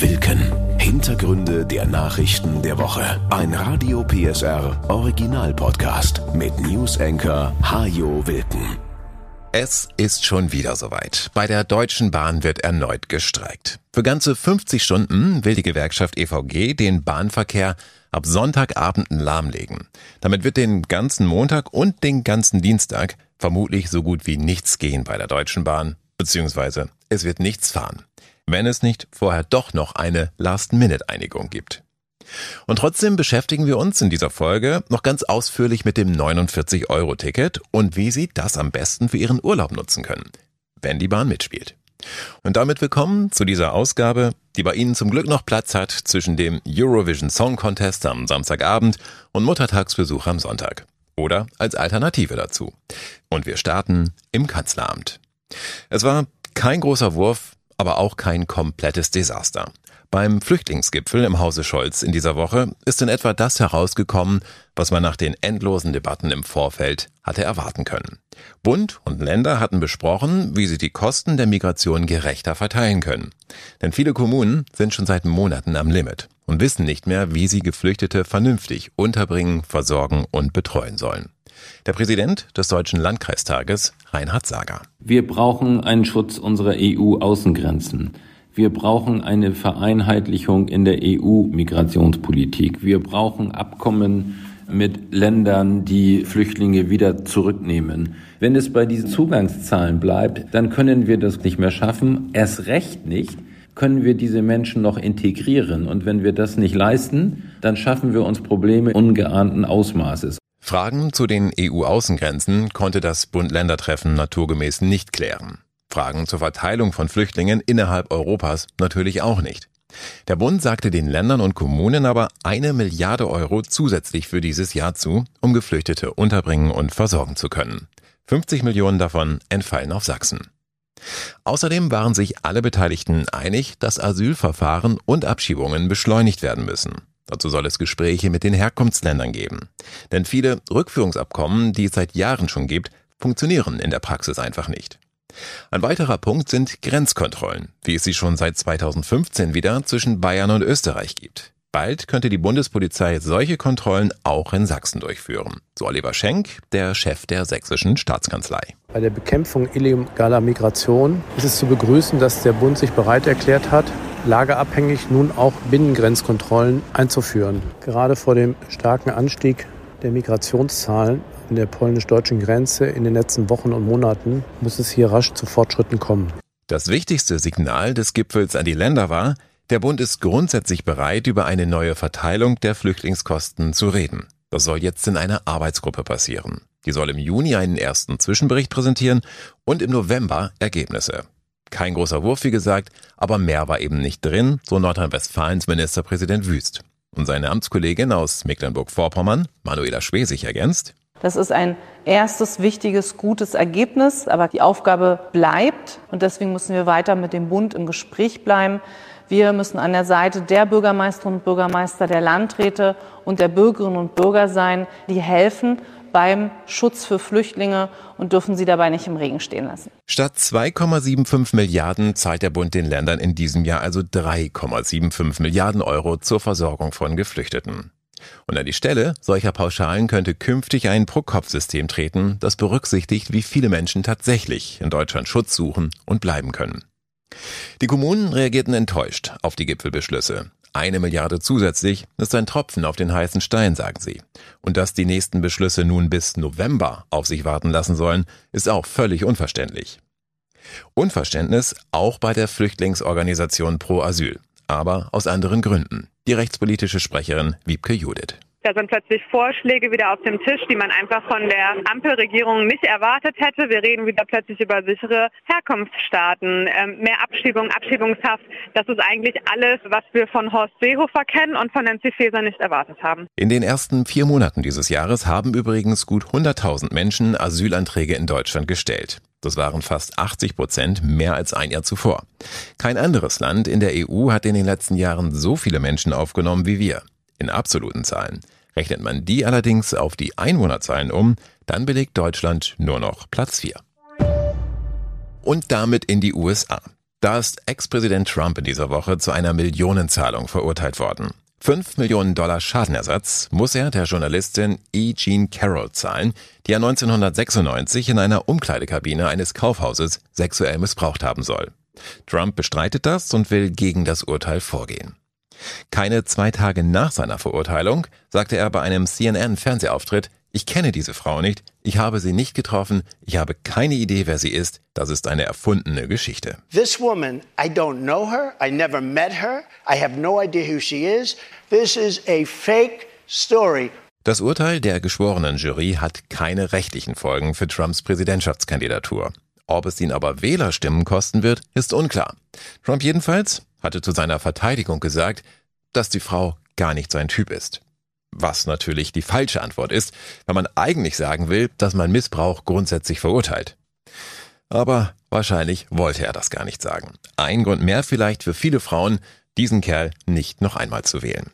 Wilken. Hintergründe der Nachrichten der Woche. Ein Radio PSR Original Podcast mit News Anchor Hajo Wilken. Es ist schon wieder soweit. Bei der Deutschen Bahn wird erneut gestreikt. Für ganze 50 Stunden will die Gewerkschaft EVG den Bahnverkehr ab Sonntagabend lahmlegen. Damit wird den ganzen Montag und den ganzen Dienstag vermutlich so gut wie nichts gehen bei der Deutschen Bahn, beziehungsweise es wird nichts fahren wenn es nicht vorher doch noch eine Last-Minute-Einigung gibt. Und trotzdem beschäftigen wir uns in dieser Folge noch ganz ausführlich mit dem 49-Euro-Ticket und wie Sie das am besten für Ihren Urlaub nutzen können, wenn die Bahn mitspielt. Und damit willkommen zu dieser Ausgabe, die bei Ihnen zum Glück noch Platz hat zwischen dem Eurovision Song Contest am Samstagabend und Muttertagsbesuch am Sonntag. Oder als Alternative dazu. Und wir starten im Kanzleramt. Es war kein großer Wurf, aber auch kein komplettes Desaster. Beim Flüchtlingsgipfel im Hause Scholz in dieser Woche ist in etwa das herausgekommen, was man nach den endlosen Debatten im Vorfeld hatte erwarten können. Bund und Länder hatten besprochen, wie sie die Kosten der Migration gerechter verteilen können. Denn viele Kommunen sind schon seit Monaten am Limit und wissen nicht mehr, wie sie Geflüchtete vernünftig unterbringen, versorgen und betreuen sollen. Der Präsident des Deutschen Landkreistages, Reinhard Sager. Wir brauchen einen Schutz unserer EU-Außengrenzen. Wir brauchen eine Vereinheitlichung in der EU-Migrationspolitik. Wir brauchen Abkommen mit Ländern, die Flüchtlinge wieder zurücknehmen. Wenn es bei diesen Zugangszahlen bleibt, dann können wir das nicht mehr schaffen. Erst recht nicht können wir diese Menschen noch integrieren. Und wenn wir das nicht leisten, dann schaffen wir uns Probleme ungeahnten Ausmaßes. Fragen zu den EU-Außengrenzen konnte das Bund-Länder-Treffen naturgemäß nicht klären. Fragen zur Verteilung von Flüchtlingen innerhalb Europas natürlich auch nicht. Der Bund sagte den Ländern und Kommunen aber eine Milliarde Euro zusätzlich für dieses Jahr zu, um Geflüchtete unterbringen und versorgen zu können. 50 Millionen davon entfallen auf Sachsen. Außerdem waren sich alle Beteiligten einig, dass Asylverfahren und Abschiebungen beschleunigt werden müssen. Dazu soll es Gespräche mit den Herkunftsländern geben. Denn viele Rückführungsabkommen, die es seit Jahren schon gibt, funktionieren in der Praxis einfach nicht. Ein weiterer Punkt sind Grenzkontrollen, wie es sie schon seit 2015 wieder zwischen Bayern und Österreich gibt. Bald könnte die Bundespolizei solche Kontrollen auch in Sachsen durchführen. So Oliver Schenk, der Chef der sächsischen Staatskanzlei. Bei der Bekämpfung illegaler Migration ist es zu begrüßen, dass der Bund sich bereit erklärt hat, lageabhängig nun auch Binnengrenzkontrollen einzuführen. Gerade vor dem starken Anstieg der Migrationszahlen an der polnisch-deutschen Grenze in den letzten Wochen und Monaten muss es hier rasch zu Fortschritten kommen. Das wichtigste Signal des Gipfels an die Länder war, der Bund ist grundsätzlich bereit, über eine neue Verteilung der Flüchtlingskosten zu reden. Das soll jetzt in einer Arbeitsgruppe passieren. Die soll im Juni einen ersten Zwischenbericht präsentieren und im November Ergebnisse. Kein großer Wurf, wie gesagt, aber mehr war eben nicht drin, so Nordrhein-Westfalens Ministerpräsident Wüst. Und seine Amtskollegin aus Mecklenburg-Vorpommern, Manuela Schwesig, ergänzt. Das ist ein erstes wichtiges, gutes Ergebnis, aber die Aufgabe bleibt und deswegen müssen wir weiter mit dem Bund im Gespräch bleiben. Wir müssen an der Seite der Bürgermeisterinnen und Bürgermeister, der Landräte und der Bürgerinnen und Bürger sein, die helfen beim Schutz für Flüchtlinge und dürfen sie dabei nicht im Regen stehen lassen. Statt 2,75 Milliarden zahlt der Bund den Ländern in diesem Jahr also 3,75 Milliarden Euro zur Versorgung von Geflüchteten. Und an die Stelle solcher Pauschalen könnte künftig ein Pro-Kopf-System treten, das berücksichtigt, wie viele Menschen tatsächlich in Deutschland Schutz suchen und bleiben können. Die Kommunen reagierten enttäuscht auf die Gipfelbeschlüsse. Eine Milliarde zusätzlich ist ein Tropfen auf den heißen Stein, sagen sie. Und dass die nächsten Beschlüsse nun bis November auf sich warten lassen sollen, ist auch völlig unverständlich. Unverständnis auch bei der Flüchtlingsorganisation Pro Asyl, aber aus anderen Gründen. Die rechtspolitische Sprecherin Wiebke Judith. Da sind plötzlich Vorschläge wieder auf dem Tisch, die man einfach von der Ampelregierung nicht erwartet hätte. Wir reden wieder plötzlich über sichere Herkunftsstaaten, ähm, mehr Abschiebung, Abschiebungshaft. Das ist eigentlich alles, was wir von Horst Seehofer kennen und von Nancy Faeser nicht erwartet haben. In den ersten vier Monaten dieses Jahres haben übrigens gut 100.000 Menschen Asylanträge in Deutschland gestellt. Das waren fast 80 Prozent mehr als ein Jahr zuvor. Kein anderes Land in der EU hat in den letzten Jahren so viele Menschen aufgenommen wie wir. In absoluten Zahlen. Rechnet man die allerdings auf die Einwohnerzahlen um, dann belegt Deutschland nur noch Platz 4. Und damit in die USA. Da ist Ex-Präsident Trump in dieser Woche zu einer Millionenzahlung verurteilt worden. 5 Millionen Dollar Schadenersatz muss er der Journalistin E. Jean Carroll zahlen, die er 1996 in einer Umkleidekabine eines Kaufhauses sexuell missbraucht haben soll. Trump bestreitet das und will gegen das Urteil vorgehen. Keine zwei Tage nach seiner Verurteilung sagte er bei einem CNN-Fernsehauftritt, ich kenne diese Frau nicht, ich habe sie nicht getroffen, ich habe keine Idee, wer sie ist, das ist eine erfundene Geschichte. This woman, I don't know her, I never met her, I have no idea who she is. This is a fake story. Das Urteil der geschworenen Jury hat keine rechtlichen Folgen für Trumps Präsidentschaftskandidatur. Ob es ihn aber Wählerstimmen kosten wird, ist unklar. Trump jedenfalls hatte zu seiner Verteidigung gesagt, dass die Frau gar nicht sein Typ ist. Was natürlich die falsche Antwort ist, wenn man eigentlich sagen will, dass man Missbrauch grundsätzlich verurteilt. Aber wahrscheinlich wollte er das gar nicht sagen. Ein Grund mehr vielleicht für viele Frauen, diesen Kerl nicht noch einmal zu wählen.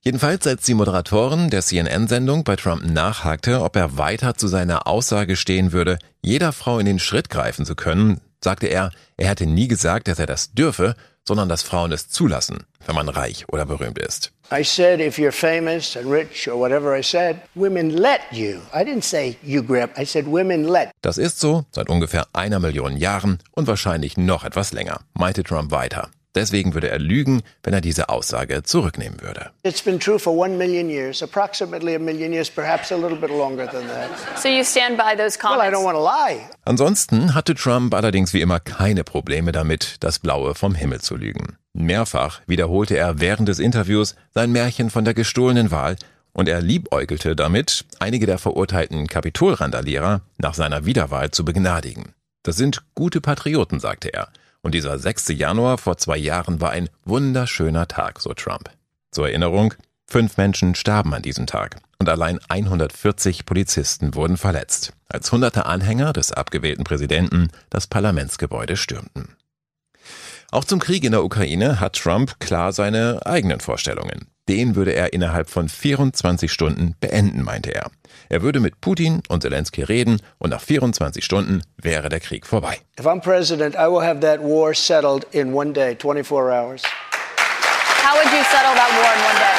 Jedenfalls, als die Moderatorin der CNN-Sendung bei Trump nachhakte, ob er weiter zu seiner Aussage stehen würde, jeder Frau in den Schritt greifen zu können, sagte er, er hätte nie gesagt, dass er das dürfe, sondern dass Frauen es zulassen, wenn man reich oder berühmt ist. I said, if you're famous and rich or whatever I said, women let you. I didn't say you grab, I said women let. Das ist so seit ungefähr einer Million Jahren und wahrscheinlich noch etwas länger, meinte Trump weiter. Deswegen würde er lügen, wenn er diese Aussage zurücknehmen würde. It's been true for one million years, approximately a million years, perhaps a little bit longer than that. So you stand by those comments? Well, I don't want to lie. Ansonsten hatte Trump allerdings wie immer keine Probleme damit, das Blaue vom Himmel zu lügen. Mehrfach wiederholte er während des Interviews sein Märchen von der gestohlenen Wahl und er liebäugelte damit, einige der verurteilten Kapitolrandalierer nach seiner Wiederwahl zu begnadigen. Das sind gute Patrioten, sagte er. Und dieser 6. Januar vor zwei Jahren war ein wunderschöner Tag, so Trump. Zur Erinnerung, fünf Menschen starben an diesem Tag und allein 140 Polizisten wurden verletzt, als hunderte Anhänger des abgewählten Präsidenten das Parlamentsgebäude stürmten. Auch zum Krieg in der Ukraine hat Trump klar seine eigenen Vorstellungen. Den würde er innerhalb von 24 Stunden beenden, meinte er. Er würde mit Putin und Zelensky reden und nach 24 Stunden wäre der Krieg vorbei. If I'm president, I will have that war settled in one day, 24 hours. How would you settle that war in one day?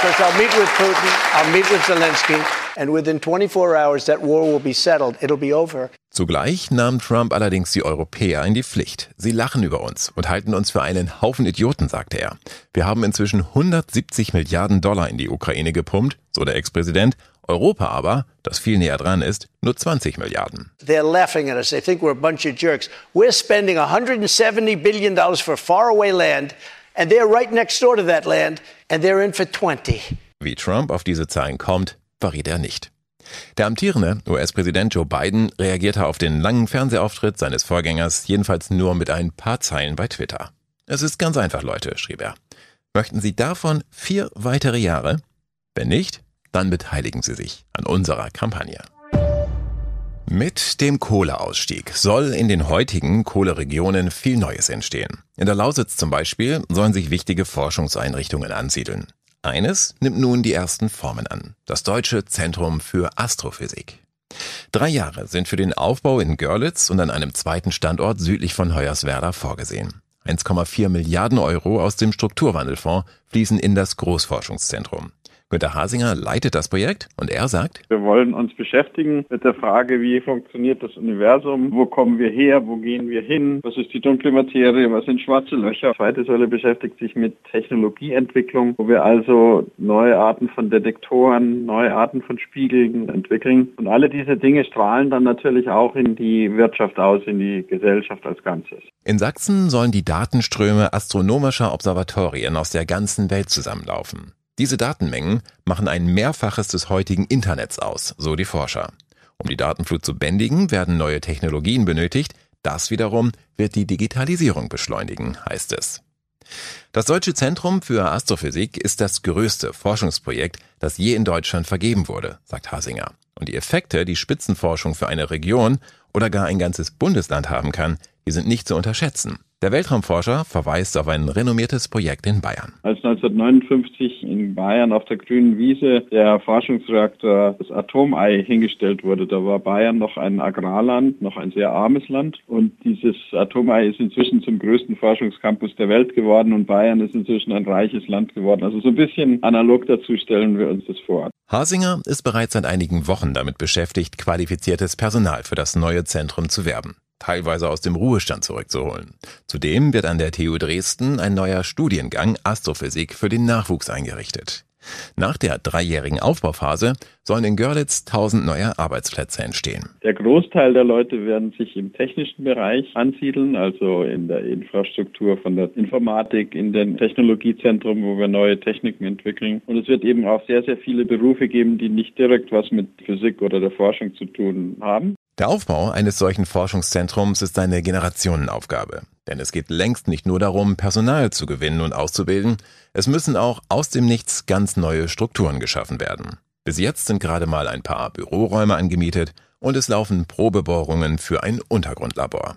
Because I'll meet with Putin, I'll meet with Zelensky, and within 24 hours that war will be settled. It'll be over. Zugleich nahm Trump allerdings die Europäer in die Pflicht. Sie lachen über uns und halten uns für einen Haufen Idioten, sagte er. Wir haben inzwischen 170 Milliarden Dollar in die Ukraine gepumpt, so der Ex-Präsident. Europa aber, das viel näher dran ist, nur 20 Milliarden. They're laughing at us. They think we're a bunch of jerks. We're spending 170 billion dollars for faraway land, and they're right next door to that land, and they're in for 20. Wie Trump auf diese Zahlen kommt, verriet er nicht. Der amtierende US-Präsident Joe Biden reagierte auf den langen Fernsehauftritt seines Vorgängers jedenfalls nur mit ein paar Zeilen bei Twitter. Es ist ganz einfach, Leute, schrieb er. Möchten Sie davon vier weitere Jahre? Wenn nicht, dann beteiligen Sie sich an unserer Kampagne. Mit dem Kohleausstieg soll in den heutigen Kohleregionen viel Neues entstehen. In der Lausitz zum Beispiel sollen sich wichtige Forschungseinrichtungen ansiedeln. Eines nimmt nun die ersten Formen an. Das Deutsche Zentrum für Astrophysik. Drei Jahre sind für den Aufbau in Görlitz und an einem zweiten Standort südlich von Hoyerswerda vorgesehen. 1,4 Milliarden Euro aus dem Strukturwandelfonds fließen in das Großforschungszentrum. Günter Hasinger leitet das Projekt und er sagt, wir wollen uns beschäftigen mit der Frage, wie funktioniert das Universum, wo kommen wir her, wo gehen wir hin, was ist die dunkle Materie, was sind schwarze Löcher. Die zweite Säule beschäftigt sich mit Technologieentwicklung, wo wir also neue Arten von Detektoren, neue Arten von Spiegeln entwickeln. Und alle diese Dinge strahlen dann natürlich auch in die Wirtschaft aus, in die Gesellschaft als Ganzes. In Sachsen sollen die Datenströme astronomischer Observatorien aus der ganzen Welt zusammenlaufen. Diese Datenmengen machen ein Mehrfaches des heutigen Internets aus, so die Forscher. Um die Datenflut zu bändigen, werden neue Technologien benötigt. Das wiederum wird die Digitalisierung beschleunigen, heißt es. Das Deutsche Zentrum für Astrophysik ist das größte Forschungsprojekt, das je in Deutschland vergeben wurde, sagt Hasinger. Und die Effekte, die Spitzenforschung für eine Region oder gar ein ganzes Bundesland haben kann, die sind nicht zu unterschätzen. Der Weltraumforscher verweist auf ein renommiertes Projekt in Bayern. Als 1959 in Bayern auf der grünen Wiese der Forschungsreaktor das Atomei hingestellt wurde, da war Bayern noch ein Agrarland, noch ein sehr armes Land. Und dieses Atomei ist inzwischen zum größten Forschungscampus der Welt geworden und Bayern ist inzwischen ein reiches Land geworden. Also so ein bisschen analog dazu stellen wir uns das vor. Hasinger ist bereits seit einigen Wochen damit beschäftigt, qualifiziertes Personal für das neue Zentrum zu werben teilweise aus dem Ruhestand zurückzuholen. Zudem wird an der TU Dresden ein neuer Studiengang Astrophysik für den Nachwuchs eingerichtet. Nach der dreijährigen Aufbauphase sollen in Görlitz tausend neue Arbeitsplätze entstehen. Der Großteil der Leute werden sich im technischen Bereich ansiedeln, also in der Infrastruktur von der Informatik, in den Technologiezentrum, wo wir neue Techniken entwickeln. Und es wird eben auch sehr, sehr viele Berufe geben, die nicht direkt was mit Physik oder der Forschung zu tun haben. Der Aufbau eines solchen Forschungszentrums ist eine Generationenaufgabe. Denn es geht längst nicht nur darum, Personal zu gewinnen und auszubilden, es müssen auch aus dem Nichts ganz neue Strukturen geschaffen werden. Bis jetzt sind gerade mal ein paar Büroräume angemietet und es laufen Probebohrungen für ein Untergrundlabor.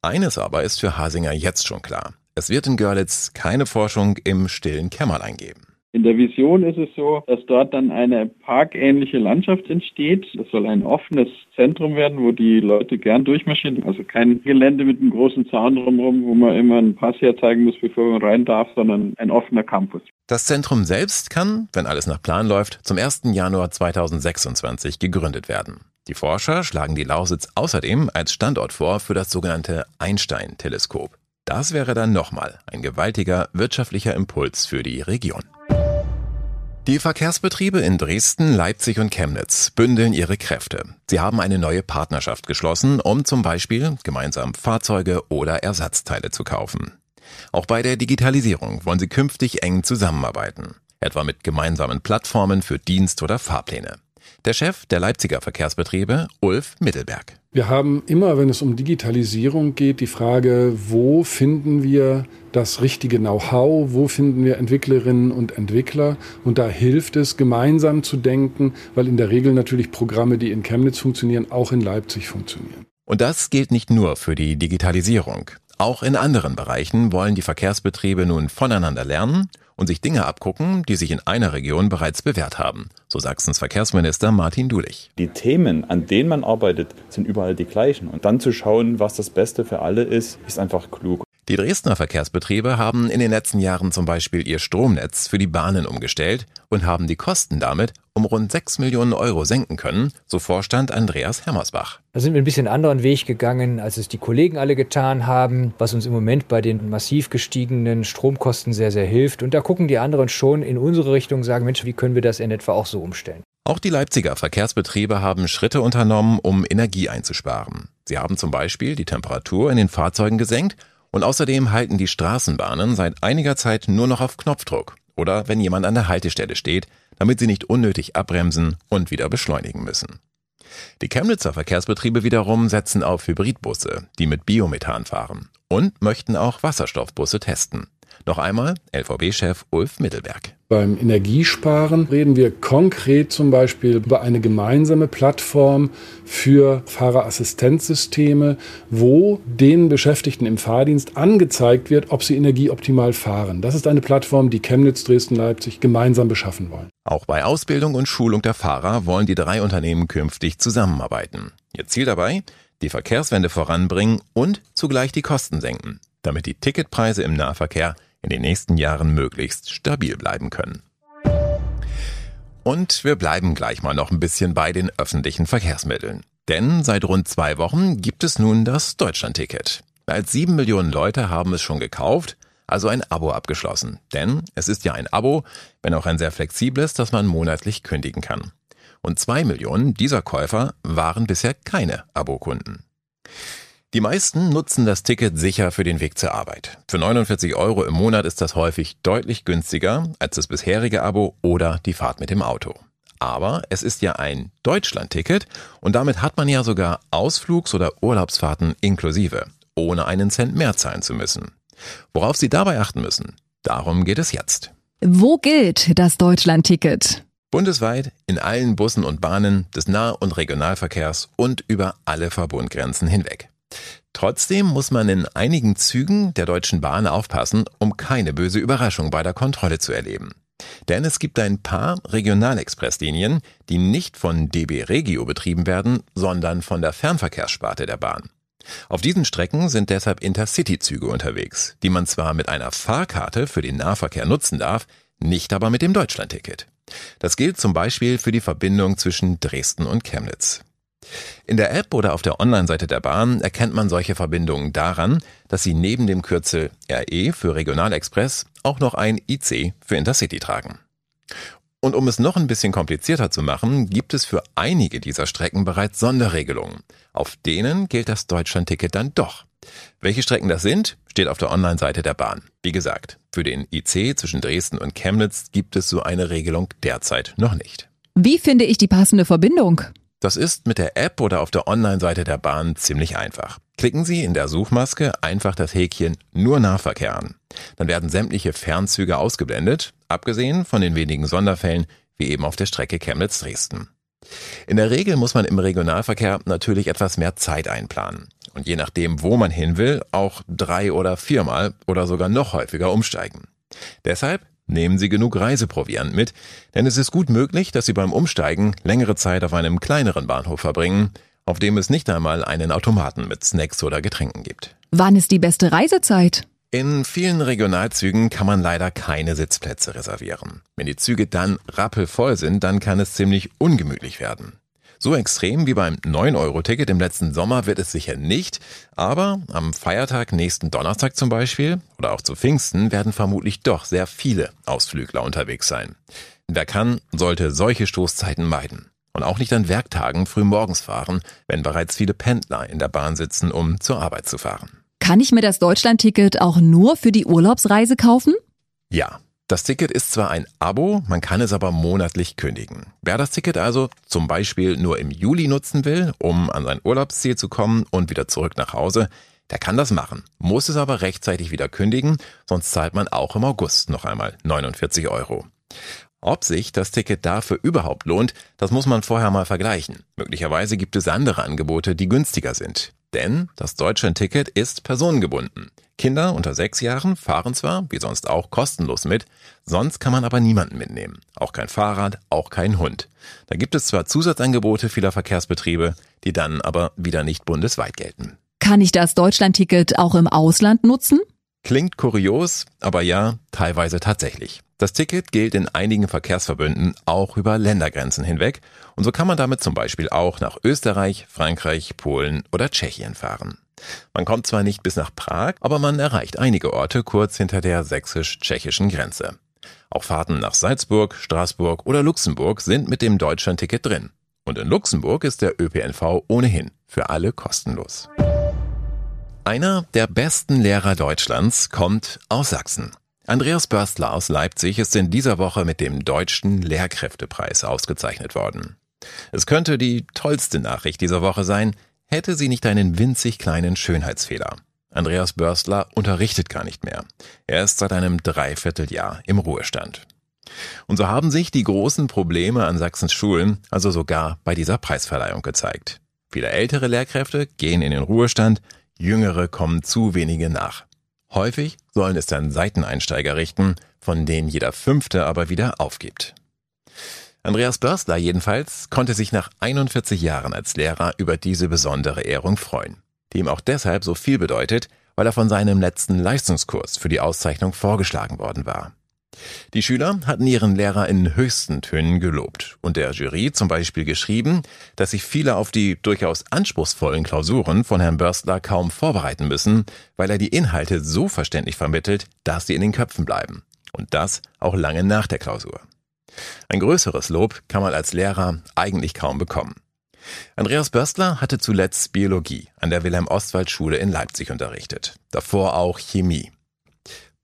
Eines aber ist für Hasinger jetzt schon klar. Es wird in Görlitz keine Forschung im stillen Kämmerlein geben. In der Vision ist es so, dass dort dann eine parkähnliche Landschaft entsteht. Das soll ein offenes Zentrum werden, wo die Leute gern durchmarschieren. Also kein Gelände mit einem großen Zaun drumherum, wo man immer einen Pass herzeigen muss, bevor man rein darf, sondern ein offener Campus. Das Zentrum selbst kann, wenn alles nach Plan läuft, zum 1. Januar 2026 gegründet werden. Die Forscher schlagen die Lausitz außerdem als Standort vor für das sogenannte Einstein-Teleskop. Das wäre dann nochmal ein gewaltiger wirtschaftlicher Impuls für die Region. Die Verkehrsbetriebe in Dresden, Leipzig und Chemnitz bündeln ihre Kräfte. Sie haben eine neue Partnerschaft geschlossen, um zum Beispiel gemeinsam Fahrzeuge oder Ersatzteile zu kaufen. Auch bei der Digitalisierung wollen sie künftig eng zusammenarbeiten, etwa mit gemeinsamen Plattformen für Dienst- oder Fahrpläne. Der Chef der Leipziger Verkehrsbetriebe, Ulf Mittelberg. Wir haben immer, wenn es um Digitalisierung geht, die Frage, wo finden wir das richtige Know-how, wo finden wir Entwicklerinnen und Entwickler. Und da hilft es, gemeinsam zu denken, weil in der Regel natürlich Programme, die in Chemnitz funktionieren, auch in Leipzig funktionieren. Und das gilt nicht nur für die Digitalisierung. Auch in anderen Bereichen wollen die Verkehrsbetriebe nun voneinander lernen und sich Dinge abgucken, die sich in einer Region bereits bewährt haben, so Sachsens Verkehrsminister Martin Dulich. Die Themen, an denen man arbeitet, sind überall die gleichen. Und dann zu schauen, was das Beste für alle ist, ist einfach klug. Die Dresdner Verkehrsbetriebe haben in den letzten Jahren zum Beispiel ihr Stromnetz für die Bahnen umgestellt und haben die Kosten damit um rund 6 Millionen Euro senken können, so Vorstand Andreas Hermersbach. Da sind wir ein bisschen anderen Weg gegangen, als es die Kollegen alle getan haben, was uns im Moment bei den massiv gestiegenen Stromkosten sehr, sehr hilft. Und da gucken die anderen schon in unsere Richtung und sagen, Mensch, wie können wir das in etwa auch so umstellen? Auch die Leipziger Verkehrsbetriebe haben Schritte unternommen, um Energie einzusparen. Sie haben zum Beispiel die Temperatur in den Fahrzeugen gesenkt und außerdem halten die Straßenbahnen seit einiger Zeit nur noch auf Knopfdruck oder wenn jemand an der Haltestelle steht, damit sie nicht unnötig abbremsen und wieder beschleunigen müssen. Die Chemnitzer Verkehrsbetriebe wiederum setzen auf Hybridbusse, die mit Biomethan fahren und möchten auch Wasserstoffbusse testen. Noch einmal LVB-Chef Ulf Mittelberg. Beim Energiesparen reden wir konkret zum Beispiel über eine gemeinsame Plattform für Fahrerassistenzsysteme, wo den Beschäftigten im Fahrdienst angezeigt wird, ob sie energieoptimal fahren. Das ist eine Plattform, die Chemnitz, Dresden, Leipzig gemeinsam beschaffen wollen. Auch bei Ausbildung und Schulung der Fahrer wollen die drei Unternehmen künftig zusammenarbeiten. Ihr Ziel dabei? Die Verkehrswende voranbringen und zugleich die Kosten senken, damit die Ticketpreise im Nahverkehr in den nächsten Jahren möglichst stabil bleiben können. Und wir bleiben gleich mal noch ein bisschen bei den öffentlichen Verkehrsmitteln. Denn seit rund zwei Wochen gibt es nun das Deutschlandticket. Als sieben Millionen Leute haben es schon gekauft, also ein Abo abgeschlossen. Denn es ist ja ein Abo, wenn auch ein sehr flexibles, das man monatlich kündigen kann. Und zwei Millionen dieser Käufer waren bisher keine Abokunden. Die meisten nutzen das Ticket sicher für den Weg zur Arbeit. Für 49 Euro im Monat ist das häufig deutlich günstiger als das bisherige Abo oder die Fahrt mit dem Auto. Aber es ist ja ein Deutschland-Ticket und damit hat man ja sogar Ausflugs- oder Urlaubsfahrten inklusive, ohne einen Cent mehr zahlen zu müssen. Worauf Sie dabei achten müssen, darum geht es jetzt. Wo gilt das Deutschland-Ticket? Bundesweit in allen Bussen und Bahnen des Nah- und Regionalverkehrs und über alle Verbundgrenzen hinweg. Trotzdem muss man in einigen Zügen der Deutschen Bahn aufpassen, um keine böse Überraschung bei der Kontrolle zu erleben. Denn es gibt ein paar Regionalexpresslinien, die nicht von DB Regio betrieben werden, sondern von der Fernverkehrssparte der Bahn. Auf diesen Strecken sind deshalb Intercity-Züge unterwegs, die man zwar mit einer Fahrkarte für den Nahverkehr nutzen darf, nicht aber mit dem Deutschlandticket. Das gilt zum Beispiel für die Verbindung zwischen Dresden und Chemnitz. In der App oder auf der Online-Seite der Bahn erkennt man solche Verbindungen daran, dass sie neben dem Kürzel RE für Regionalexpress auch noch ein IC für Intercity tragen. Und um es noch ein bisschen komplizierter zu machen, gibt es für einige dieser Strecken bereits Sonderregelungen. Auf denen gilt das Deutschlandticket dann doch. Welche Strecken das sind, steht auf der Online-Seite der Bahn. Wie gesagt, für den IC zwischen Dresden und Chemnitz gibt es so eine Regelung derzeit noch nicht. Wie finde ich die passende Verbindung? Das ist mit der App oder auf der Online-Seite der Bahn ziemlich einfach. Klicken Sie in der Suchmaske einfach das Häkchen Nur Nahverkehr an. Dann werden sämtliche Fernzüge ausgeblendet, abgesehen von den wenigen Sonderfällen, wie eben auf der Strecke Chemnitz-Dresden. In der Regel muss man im Regionalverkehr natürlich etwas mehr Zeit einplanen und je nachdem, wo man hin will, auch drei oder viermal oder sogar noch häufiger umsteigen. Deshalb Nehmen Sie genug Reiseproviant mit, denn es ist gut möglich, dass Sie beim Umsteigen längere Zeit auf einem kleineren Bahnhof verbringen, auf dem es nicht einmal einen Automaten mit Snacks oder Getränken gibt. Wann ist die beste Reisezeit? In vielen Regionalzügen kann man leider keine Sitzplätze reservieren. Wenn die Züge dann rappelvoll sind, dann kann es ziemlich ungemütlich werden. So extrem wie beim 9-Euro-Ticket im letzten Sommer wird es sicher nicht, aber am Feiertag nächsten Donnerstag zum Beispiel oder auch zu Pfingsten werden vermutlich doch sehr viele Ausflügler unterwegs sein. Wer kann, sollte solche Stoßzeiten meiden. Und auch nicht an Werktagen früh morgens fahren, wenn bereits viele Pendler in der Bahn sitzen, um zur Arbeit zu fahren. Kann ich mir das Deutschlandticket auch nur für die Urlaubsreise kaufen? Ja, das Ticket ist zwar ein Abo, man kann es aber monatlich kündigen. Wer das Ticket also zum Beispiel nur im Juli nutzen will, um an sein Urlaubsziel zu kommen und wieder zurück nach Hause, der kann das machen, muss es aber rechtzeitig wieder kündigen, sonst zahlt man auch im August noch einmal 49 Euro. Ob sich das Ticket dafür überhaupt lohnt, das muss man vorher mal vergleichen. Möglicherweise gibt es andere Angebote, die günstiger sind. Denn das Deutschlandticket ist personengebunden. Kinder unter sechs Jahren fahren zwar, wie sonst auch, kostenlos mit, sonst kann man aber niemanden mitnehmen. Auch kein Fahrrad, auch kein Hund. Da gibt es zwar Zusatzangebote vieler Verkehrsbetriebe, die dann aber wieder nicht bundesweit gelten. Kann ich das Deutschlandticket auch im Ausland nutzen? Klingt kurios, aber ja, teilweise tatsächlich. Das Ticket gilt in einigen Verkehrsverbünden auch über Ländergrenzen hinweg und so kann man damit zum Beispiel auch nach Österreich, Frankreich, Polen oder Tschechien fahren. Man kommt zwar nicht bis nach Prag, aber man erreicht einige Orte kurz hinter der sächsisch-tschechischen Grenze. Auch Fahrten nach Salzburg, Straßburg oder Luxemburg sind mit dem Deutschlandticket drin. Und in Luxemburg ist der ÖPNV ohnehin für alle kostenlos. Einer der besten Lehrer Deutschlands kommt aus Sachsen. Andreas Börstler aus Leipzig ist in dieser Woche mit dem Deutschen Lehrkräftepreis ausgezeichnet worden. Es könnte die tollste Nachricht dieser Woche sein, hätte sie nicht einen winzig kleinen Schönheitsfehler. Andreas Börstler unterrichtet gar nicht mehr. Er ist seit einem Dreivierteljahr im Ruhestand. Und so haben sich die großen Probleme an Sachsens Schulen also sogar bei dieser Preisverleihung gezeigt. Viele ältere Lehrkräfte gehen in den Ruhestand, jüngere kommen zu wenige nach. Häufig sollen es dann Seiteneinsteiger richten, von denen jeder fünfte aber wieder aufgibt. Andreas Börstler jedenfalls konnte sich nach 41 Jahren als Lehrer über diese besondere Ehrung freuen, die ihm auch deshalb so viel bedeutet, weil er von seinem letzten Leistungskurs für die Auszeichnung vorgeschlagen worden war. Die Schüler hatten ihren Lehrer in höchsten Tönen gelobt und der Jury zum Beispiel geschrieben, dass sich viele auf die durchaus anspruchsvollen Klausuren von Herrn Börstler kaum vorbereiten müssen, weil er die Inhalte so verständlich vermittelt, dass sie in den Köpfen bleiben. Und das auch lange nach der Klausur. Ein größeres Lob kann man als Lehrer eigentlich kaum bekommen. Andreas Börstler hatte zuletzt Biologie an der Wilhelm-Ostwald-Schule in Leipzig unterrichtet, davor auch Chemie.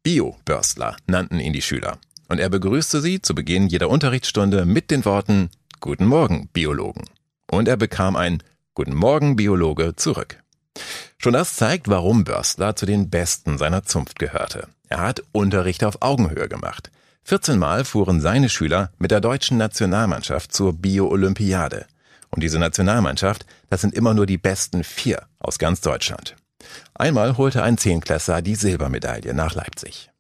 Bio-Börstler nannten ihn die Schüler, und er begrüßte sie zu Beginn jeder Unterrichtsstunde mit den Worten Guten Morgen, Biologen. Und er bekam ein Guten Morgen, Biologe zurück. Schon das zeigt, warum Börstler zu den Besten seiner Zunft gehörte. Er hat Unterricht auf Augenhöhe gemacht. 14 Mal fuhren seine Schüler mit der deutschen Nationalmannschaft zur Bio-Olympiade. Und diese Nationalmannschaft, das sind immer nur die besten vier aus ganz Deutschland. Einmal holte ein Zehnklässler die Silbermedaille nach Leipzig.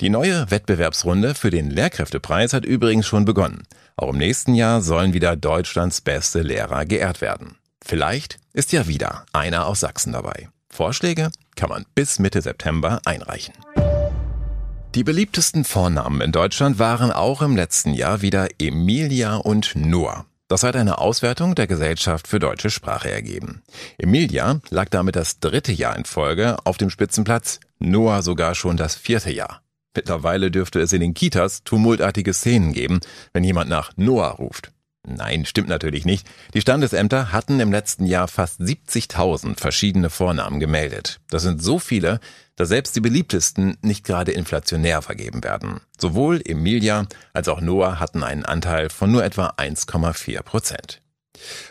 Die neue Wettbewerbsrunde für den Lehrkräftepreis hat übrigens schon begonnen. Auch im nächsten Jahr sollen wieder Deutschlands beste Lehrer geehrt werden. Vielleicht ist ja wieder einer aus Sachsen dabei. Vorschläge kann man bis Mitte September einreichen. Die beliebtesten Vornamen in Deutschland waren auch im letzten Jahr wieder Emilia und Noah. Das hat eine Auswertung der Gesellschaft für deutsche Sprache ergeben. Emilia lag damit das dritte Jahr in Folge auf dem Spitzenplatz, Noah sogar schon das vierte Jahr. Mittlerweile dürfte es in den Kitas tumultartige Szenen geben, wenn jemand nach Noah ruft. Nein, stimmt natürlich nicht. Die Standesämter hatten im letzten Jahr fast 70.000 verschiedene Vornamen gemeldet. Das sind so viele, dass selbst die beliebtesten nicht gerade inflationär vergeben werden. Sowohl Emilia als auch Noah hatten einen Anteil von nur etwa 1,4 Prozent.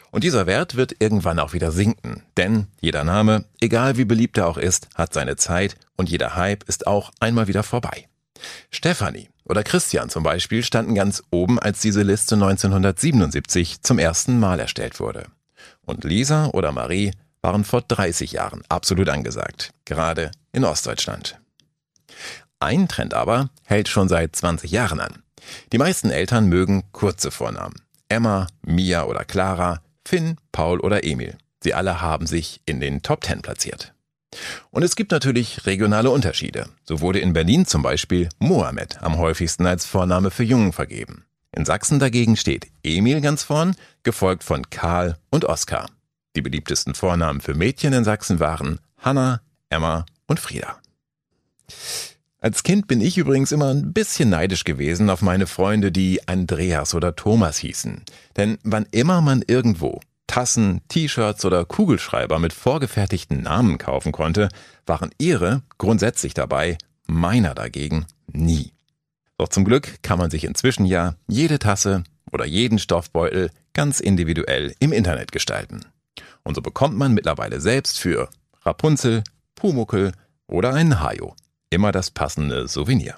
Und dieser Wert wird irgendwann auch wieder sinken, denn jeder Name, egal wie beliebt er auch ist, hat seine Zeit und jeder Hype ist auch einmal wieder vorbei. Stefanie oder Christian zum Beispiel standen ganz oben, als diese Liste 1977 zum ersten Mal erstellt wurde. Und Lisa oder Marie waren vor 30 Jahren absolut angesagt, gerade in Ostdeutschland. Ein Trend aber hält schon seit 20 Jahren an. Die meisten Eltern mögen kurze Vornamen. Emma, Mia oder Clara, Finn, Paul oder Emil. Sie alle haben sich in den Top 10 platziert. Und es gibt natürlich regionale Unterschiede. So wurde in Berlin zum Beispiel Mohammed am häufigsten als Vorname für Jungen vergeben. In Sachsen dagegen steht Emil ganz vorn, gefolgt von Karl und Oskar. Die beliebtesten Vornamen für Mädchen in Sachsen waren Hanna, Emma und Frieda. Als Kind bin ich übrigens immer ein bisschen neidisch gewesen auf meine Freunde, die Andreas oder Thomas hießen. Denn wann immer man irgendwo Tassen, T-Shirts oder Kugelschreiber mit vorgefertigten Namen kaufen konnte, waren ihre grundsätzlich dabei, meiner dagegen nie. Doch zum Glück kann man sich inzwischen ja jede Tasse oder jeden Stoffbeutel ganz individuell im Internet gestalten. Und so bekommt man mittlerweile selbst für Rapunzel, Pumuckel oder einen Hajo immer das passende Souvenir.